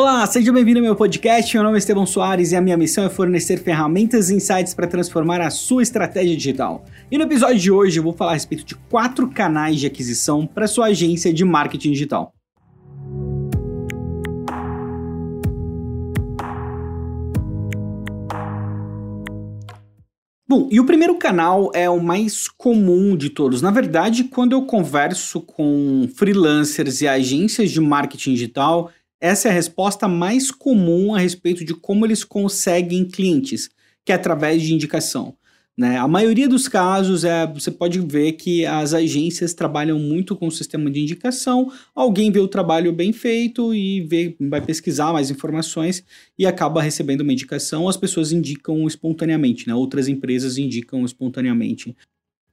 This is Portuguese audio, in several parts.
Olá, seja bem-vindo ao meu podcast. Meu nome é Estevão Soares e a minha missão é fornecer ferramentas e insights para transformar a sua estratégia digital. E no episódio de hoje eu vou falar a respeito de quatro canais de aquisição para sua agência de marketing digital. Bom, e o primeiro canal é o mais comum de todos. Na verdade, quando eu converso com freelancers e agências de marketing digital, essa é a resposta mais comum a respeito de como eles conseguem clientes, que é através de indicação. Né? A maioria dos casos é você pode ver que as agências trabalham muito com o sistema de indicação. Alguém vê o trabalho bem feito e vê, vai pesquisar mais informações e acaba recebendo uma indicação. As pessoas indicam espontaneamente, né? outras empresas indicam espontaneamente.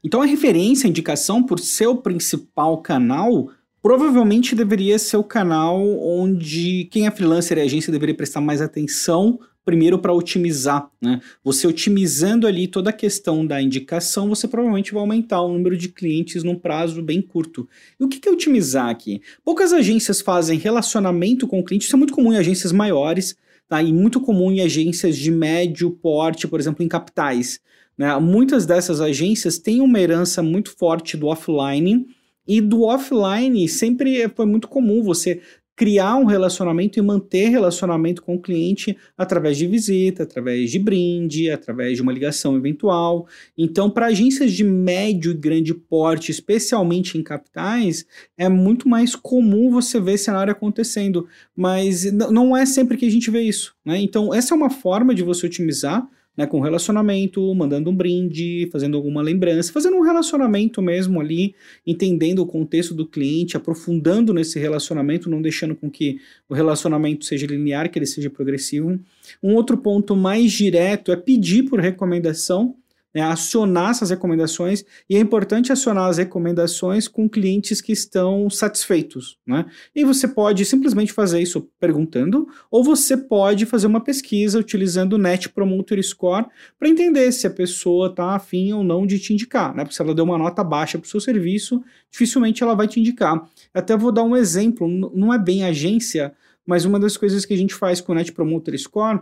Então a referência, a indicação, por ser o principal canal, provavelmente deveria ser o canal onde quem é freelancer e agência deveria prestar mais atenção primeiro para otimizar, né? Você otimizando ali toda a questão da indicação, você provavelmente vai aumentar o número de clientes num prazo bem curto. E o que é otimizar aqui? Poucas agências fazem relacionamento com o cliente, isso é muito comum em agências maiores, tá? E muito comum em agências de médio porte, por exemplo, em capitais. Né? Muitas dessas agências têm uma herança muito forte do offline, e do offline sempre foi muito comum você criar um relacionamento e manter relacionamento com o cliente através de visita, através de brinde, através de uma ligação eventual. Então, para agências de médio e grande porte, especialmente em capitais, é muito mais comum você ver esse cenário acontecendo, mas não é sempre que a gente vê isso. Né? Então, essa é uma forma de você otimizar né, com relacionamento, mandando um brinde, fazendo alguma lembrança, fazendo um relacionamento mesmo ali, entendendo o contexto do cliente, aprofundando nesse relacionamento, não deixando com que o relacionamento seja linear, que ele seja progressivo. Um outro ponto mais direto é pedir por recomendação, né, acionar essas recomendações, e é importante acionar as recomendações com clientes que estão satisfeitos. Né? E você pode simplesmente fazer isso perguntando, ou você pode fazer uma pesquisa utilizando o Net Promoter Score para entender se a pessoa está afim ou não de te indicar. Né? Porque se ela deu uma nota baixa para o seu serviço, dificilmente ela vai te indicar. Até vou dar um exemplo, não é bem agência, mas uma das coisas que a gente faz com o Net Promoter Score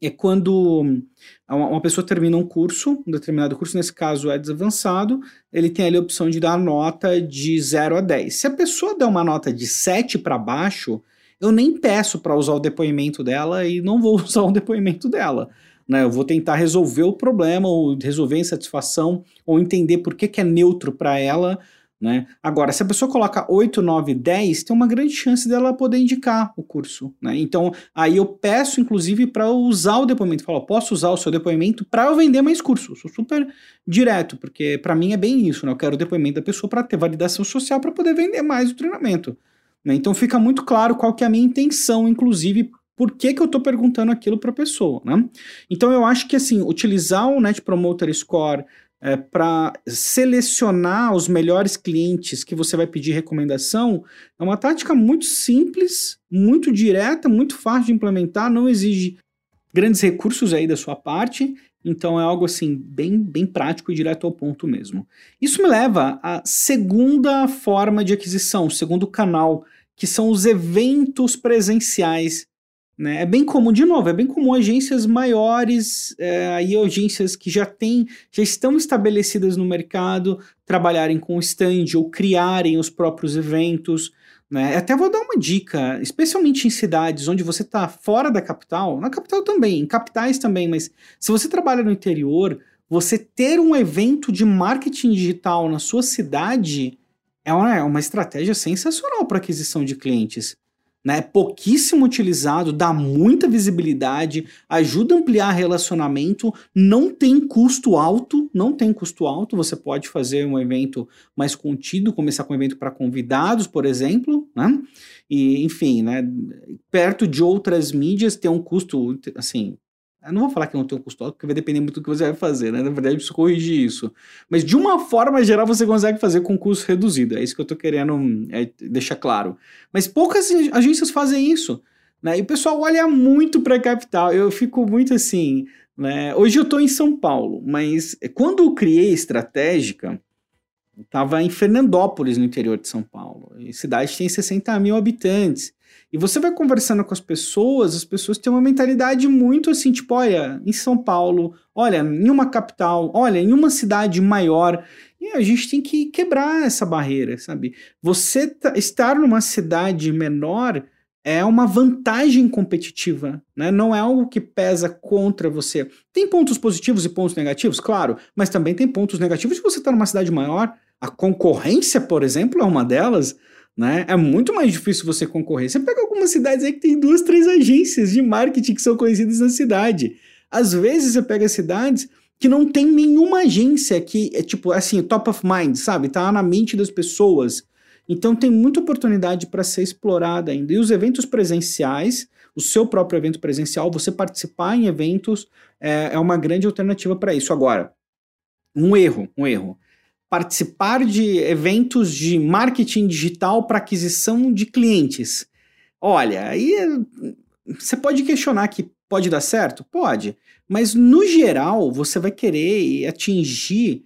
é quando uma pessoa termina um curso, um determinado curso, nesse caso é desavançado, ele tem ali a opção de dar nota de 0 a 10. Se a pessoa der uma nota de 7 para baixo, eu nem peço para usar o depoimento dela e não vou usar o depoimento dela. Né? Eu vou tentar resolver o problema, ou resolver a insatisfação, ou entender por que, que é neutro para ela, né? Agora, se a pessoa coloca 8, 9, 10, tem uma grande chance dela poder indicar o curso. Né? Então, aí eu peço, inclusive, para usar o depoimento. Falo, posso usar o seu depoimento para eu vender mais cursos. Sou super direto, porque para mim é bem isso. Né? Eu quero o depoimento da pessoa para ter validação social para poder vender mais o treinamento. Né? Então, fica muito claro qual que é a minha intenção, inclusive, por que, que eu estou perguntando aquilo para a pessoa. Né? Então, eu acho que, assim, utilizar o Net Promoter Score é, para selecionar os melhores clientes que você vai pedir recomendação, é uma tática muito simples, muito direta, muito fácil de implementar, não exige grandes recursos aí da sua parte, então é algo assim bem, bem prático e direto ao ponto mesmo. Isso me leva à segunda forma de aquisição, segundo canal, que são os eventos presenciais né? É bem comum, de novo, é bem comum agências maiores, é, aí agências que já têm, já estão estabelecidas no mercado, trabalharem com stand ou criarem os próprios eventos. Né? Até vou dar uma dica, especialmente em cidades onde você está fora da capital, na capital também, em capitais também, mas se você trabalha no interior, você ter um evento de marketing digital na sua cidade é uma, é uma estratégia sensacional para aquisição de clientes né? É pouquíssimo utilizado, dá muita visibilidade, ajuda a ampliar relacionamento, não tem custo alto, não tem custo alto. Você pode fazer um evento mais contido, começar com um evento para convidados, por exemplo, né? E, enfim, né? Perto de outras mídias tem um custo, assim, eu não vou falar que não tem um custo alto, porque vai depender muito do que você vai fazer, né? Na verdade, eu preciso corrigir isso. Mas de uma forma geral, você consegue fazer com custo reduzido. É isso que eu estou querendo é, deixar claro. Mas poucas agências fazem isso. Né? E o pessoal olha muito para a capital. Eu fico muito assim. Né? Hoje eu estou em São Paulo, mas quando eu criei Estratégica, estava em Fernandópolis, no interior de São Paulo. E cidade tem 60 mil habitantes. E você vai conversando com as pessoas, as pessoas têm uma mentalidade muito assim, tipo, olha, em São Paulo, olha, em uma capital, olha, em uma cidade maior. E a gente tem que quebrar essa barreira, sabe? Você estar numa cidade menor é uma vantagem competitiva, né? Não é algo que pesa contra você. Tem pontos positivos e pontos negativos, claro, mas também tem pontos negativos se você está numa cidade maior. A concorrência, por exemplo, é uma delas. Né? É muito mais difícil você concorrer. Você pega algumas cidades aí que tem duas, três agências de marketing que são conhecidas na cidade. Às vezes você pega cidades que não tem nenhuma agência que é tipo assim, top of mind, sabe? Tá na mente das pessoas. Então tem muita oportunidade para ser explorada ainda. E os eventos presenciais, o seu próprio evento presencial, você participar em eventos é, é uma grande alternativa para isso. Agora, um erro, um erro participar de eventos de marketing digital para aquisição de clientes. Olha, aí você pode questionar que pode dar certo? Pode. Mas no geral, você vai querer atingir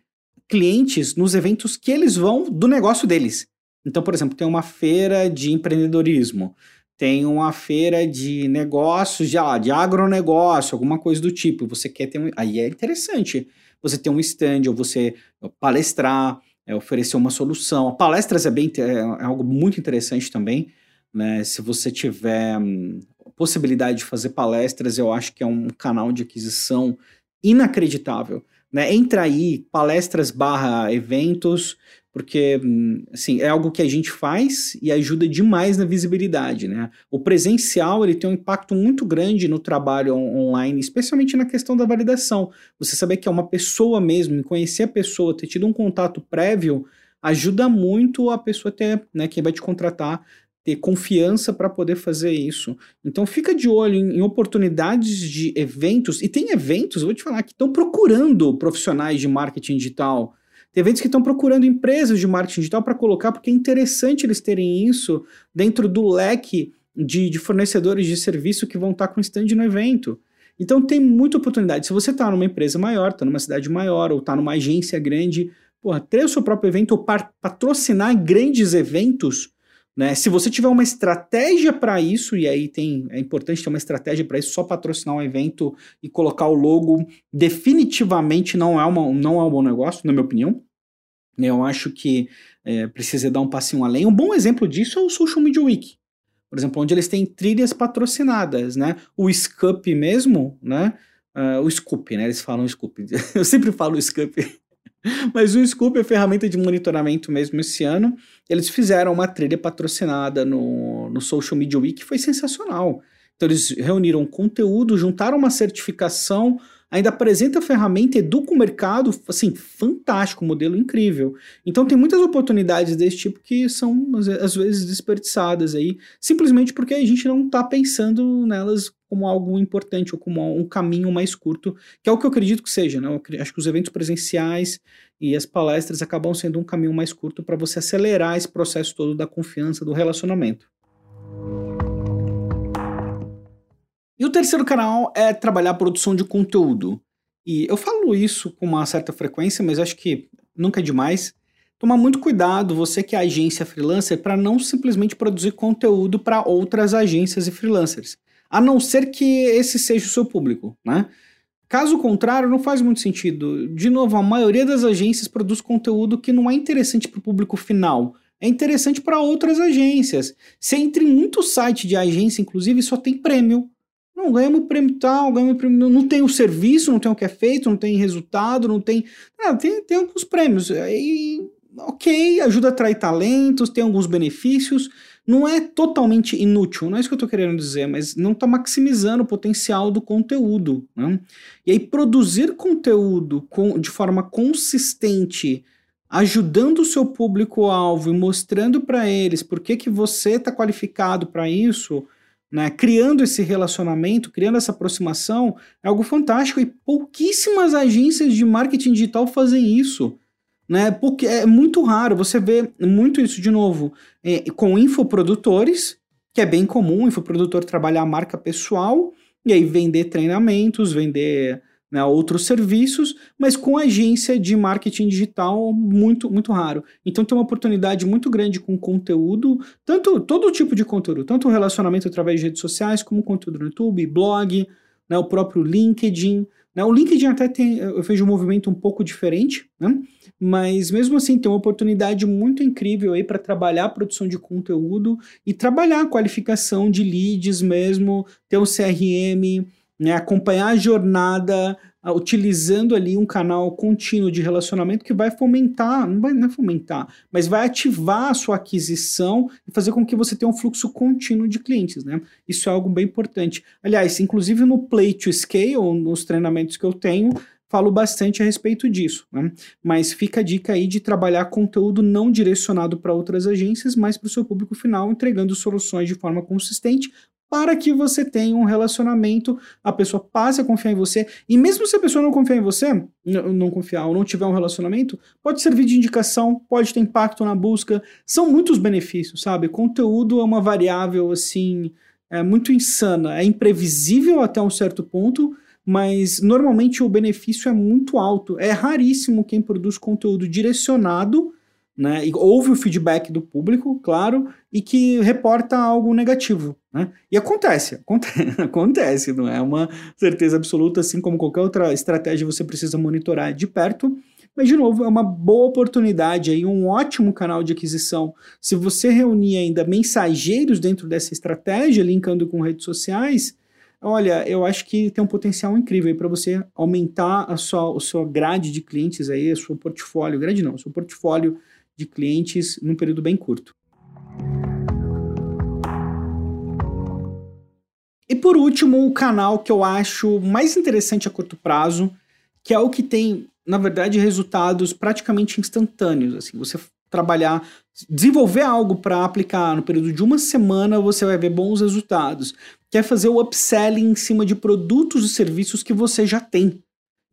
clientes nos eventos que eles vão do negócio deles. Então, por exemplo, tem uma feira de empreendedorismo, tem uma feira de negócios, de, ah, de agronegócio, alguma coisa do tipo. Você quer ter um. Aí é interessante você ter um stand ou você palestrar, é, oferecer uma solução. Palestras é, bem, é, é algo muito interessante também. Né? Se você tiver hum, possibilidade de fazer palestras, eu acho que é um canal de aquisição inacreditável. Né? Entra aí, palestras barra eventos, porque assim, é algo que a gente faz e ajuda demais na visibilidade, né? O presencial, ele tem um impacto muito grande no trabalho on online, especialmente na questão da validação. Você saber que é uma pessoa mesmo, conhecer a pessoa, ter tido um contato prévio, ajuda muito a pessoa ter, né, quem vai te contratar, ter confiança para poder fazer isso. Então fica de olho em, em, oportunidades de eventos, e tem eventos, vou te falar, que estão procurando profissionais de marketing digital, tem eventos que estão procurando empresas de marketing digital para colocar, porque é interessante eles terem isso dentro do leque de, de fornecedores de serviço que vão estar tá com stand no evento. Então tem muita oportunidade. Se você está numa empresa maior, está numa cidade maior, ou está numa agência grande, porra, ter o seu próprio evento ou patrocinar grandes eventos, né? Se você tiver uma estratégia para isso, e aí tem, é importante ter uma estratégia para isso, só patrocinar um evento e colocar o logo, definitivamente não é, uma, não é um bom negócio, na minha opinião. Eu acho que é, precisa dar um passinho além. Um bom exemplo disso é o Social Media Week, por exemplo, onde eles têm trilhas patrocinadas, né? O Scoop mesmo, né? Uh, o Scoop, né? Eles falam Scoop. Eu sempre falo Scoop. Mas o Scoop é ferramenta de monitoramento mesmo esse ano. Eles fizeram uma trilha patrocinada no, no Social Media Week foi sensacional. Então eles reuniram conteúdo, juntaram uma certificação ainda apresenta a ferramenta, educa o mercado, assim, fantástico, modelo incrível. Então tem muitas oportunidades desse tipo que são, às vezes, desperdiçadas aí, simplesmente porque a gente não está pensando nelas como algo importante ou como um caminho mais curto, que é o que eu acredito que seja, né? Eu acho que os eventos presenciais e as palestras acabam sendo um caminho mais curto para você acelerar esse processo todo da confiança, do relacionamento. E o terceiro canal é trabalhar a produção de conteúdo. E eu falo isso com uma certa frequência, mas acho que nunca é demais. Tomar muito cuidado, você que é agência freelancer, para não simplesmente produzir conteúdo para outras agências e freelancers. A não ser que esse seja o seu público, né? Caso contrário, não faz muito sentido. De novo, a maioria das agências produz conteúdo que não é interessante para o público final. É interessante para outras agências. Você entra em muito site de agência, inclusive, só tem prêmio. Não, ganhamos prêmio tal, ganhamos prêmio. Não tem o serviço, não tem o que é feito, não tem resultado, não tem. Não, tem, tem alguns prêmios. E, ok, ajuda a atrair talentos, tem alguns benefícios. Não é totalmente inútil, não é isso que eu estou querendo dizer, mas não está maximizando o potencial do conteúdo. Né? E aí, produzir conteúdo com, de forma consistente, ajudando o seu público-alvo e mostrando para eles por que, que você está qualificado para isso né, criando esse relacionamento, criando essa aproximação, é algo fantástico e pouquíssimas agências de marketing digital fazem isso. Né, porque é muito raro, você vê muito isso de novo é, com infoprodutores, que é bem comum, o infoprodutor trabalhar a marca pessoal e aí vender treinamentos, vender né, outros serviços, mas com agência de marketing digital muito, muito raro. Então tem uma oportunidade muito grande com conteúdo, tanto todo tipo de conteúdo, tanto relacionamento através de redes sociais, como conteúdo no YouTube, blog, né, o próprio LinkedIn. Né, o LinkedIn até tem, eu vejo um movimento um pouco diferente, né, mas mesmo assim tem uma oportunidade muito incrível aí para trabalhar a produção de conteúdo e trabalhar a qualificação de leads mesmo, ter um CRM, né, acompanhar a jornada utilizando ali um canal contínuo de relacionamento que vai fomentar, não vai não é fomentar, mas vai ativar a sua aquisição e fazer com que você tenha um fluxo contínuo de clientes, né? Isso é algo bem importante. Aliás, inclusive no Play to Scale, nos treinamentos que eu tenho, falo bastante a respeito disso, né? Mas fica a dica aí de trabalhar conteúdo não direcionado para outras agências, mas para o seu público final, entregando soluções de forma consistente para que você tenha um relacionamento, a pessoa passe a confiar em você, e mesmo se a pessoa não confiar em você, não confiar ou não tiver um relacionamento, pode servir de indicação, pode ter impacto na busca, são muitos benefícios, sabe? Conteúdo é uma variável, assim, é muito insana, é imprevisível até um certo ponto, mas normalmente o benefício é muito alto. É raríssimo quem produz conteúdo direcionado né, e ouve o feedback do público, claro, e que reporta algo negativo. Né? E acontece, acontece, acontece, não é uma certeza absoluta, assim como qualquer outra estratégia você precisa monitorar de perto. Mas, de novo, é uma boa oportunidade aí, um ótimo canal de aquisição. Se você reunir ainda mensageiros dentro dessa estratégia, linkando com redes sociais, olha, eu acho que tem um potencial incrível para você aumentar a sua, a sua grade de clientes aí, a sua portfólio, grande não, o seu portfólio de clientes num período bem curto. E por último, o canal que eu acho mais interessante a curto prazo, que é o que tem, na verdade, resultados praticamente instantâneos. Assim, você trabalhar, desenvolver algo para aplicar no período de uma semana, você vai ver bons resultados. Quer fazer o upselling em cima de produtos e serviços que você já tem.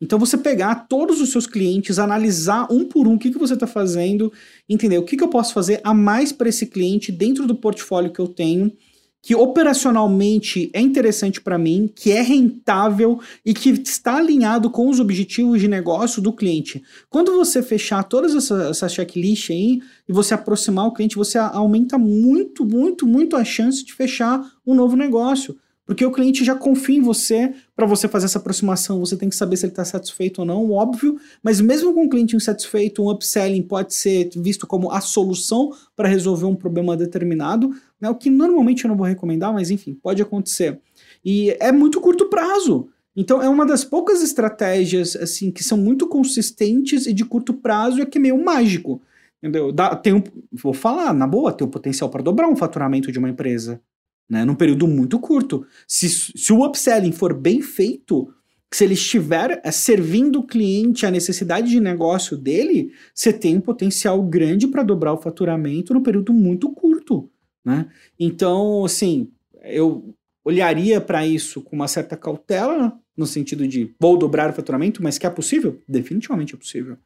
Então você pegar todos os seus clientes, analisar um por um o que, que você está fazendo, entender o que, que eu posso fazer a mais para esse cliente dentro do portfólio que eu tenho, que operacionalmente é interessante para mim, que é rentável e que está alinhado com os objetivos de negócio do cliente. Quando você fechar todas essas essa checklist aí e você aproximar o cliente, você aumenta muito, muito, muito a chance de fechar um novo negócio. Porque o cliente já confia em você para você fazer essa aproximação. Você tem que saber se ele está satisfeito ou não, óbvio. Mas mesmo com um cliente insatisfeito, um upselling pode ser visto como a solução para resolver um problema determinado. Né? O que normalmente eu não vou recomendar, mas enfim, pode acontecer. E é muito curto prazo. Então é uma das poucas estratégias assim que são muito consistentes e de curto prazo é que é meio mágico. Entendeu? Dá, tem um, vou falar, na boa, tem o potencial para dobrar um faturamento de uma empresa né, num período muito curto. Se, se o upselling for bem feito, se ele estiver é, servindo o cliente a necessidade de negócio dele, você tem um potencial grande para dobrar o faturamento num período muito curto. Né? Então, assim, eu olharia para isso com uma certa cautela, no sentido de vou dobrar o faturamento, mas que é possível? Definitivamente é possível.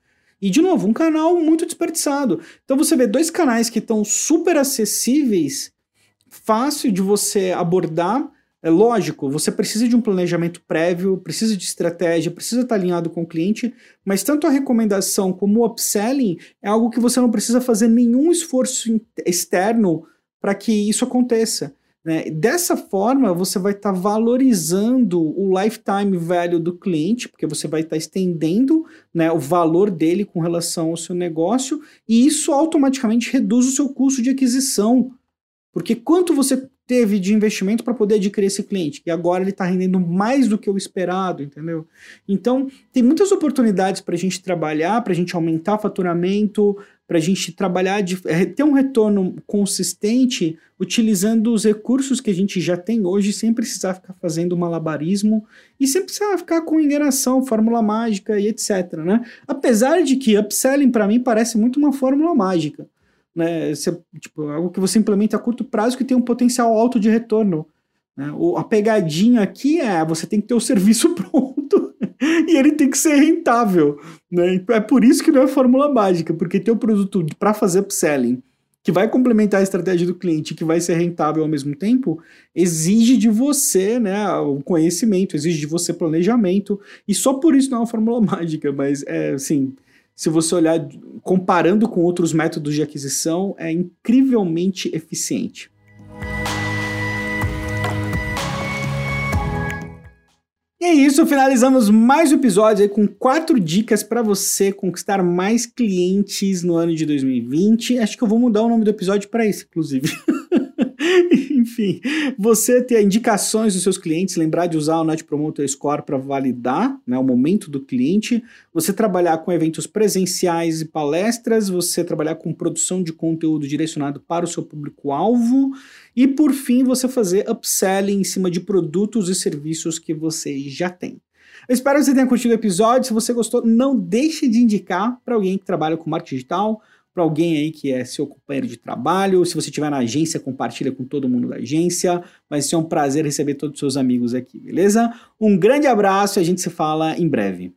E, de novo, um canal muito desperdiçado. Então você vê dois canais que estão super acessíveis fácil de você abordar. É lógico, você precisa de um planejamento prévio, precisa de estratégia, precisa estar alinhado com o cliente, mas tanto a recomendação como o upselling é algo que você não precisa fazer nenhum esforço externo para que isso aconteça. Né? Dessa forma, você vai estar tá valorizando o lifetime value do cliente, porque você vai estar tá estendendo né, o valor dele com relação ao seu negócio, e isso automaticamente reduz o seu custo de aquisição. Porque quanto você teve de investimento para poder adquirir esse cliente? E agora ele está rendendo mais do que o esperado, entendeu? Então, tem muitas oportunidades para a gente trabalhar, para a gente aumentar faturamento, para a gente trabalhar, de, é, ter um retorno consistente utilizando os recursos que a gente já tem hoje, sem precisar ficar fazendo malabarismo e sem precisar ficar com enganação, fórmula mágica e etc. Né? Apesar de que upselling para mim parece muito uma fórmula mágica né? Você, tipo, algo que você implementa a curto prazo que tem um potencial alto de retorno. Né? O, a pegadinha aqui é você tem que ter o serviço pronto e ele tem que ser rentável. Né? É por isso que não é fórmula mágica, porque ter o produto para fazer upselling que vai complementar a estratégia do cliente, que vai ser rentável ao mesmo tempo, exige de você, né, o conhecimento, exige de você planejamento, e só por isso não é uma fórmula mágica, mas é assim, se você olhar comparando com outros métodos de aquisição, é incrivelmente eficiente. E é isso, finalizamos mais um episódio com quatro dicas para você conquistar mais clientes no ano de 2020. Acho que eu vou mudar o nome do episódio para esse, inclusive. Enfim, você ter indicações dos seus clientes, lembrar de usar o Net Promoter Score para validar né, o momento do cliente, você trabalhar com eventos presenciais e palestras, você trabalhar com produção de conteúdo direcionado para o seu público-alvo e, por fim, você fazer upselling em cima de produtos e serviços que você já tem. Eu espero que você tenha curtido o episódio. Se você gostou, não deixe de indicar para alguém que trabalha com marketing digital para alguém aí que é seu companheiro de trabalho. Se você estiver na agência, compartilha com todo mundo da agência. Vai ser um prazer receber todos os seus amigos aqui, beleza? Um grande abraço e a gente se fala em breve.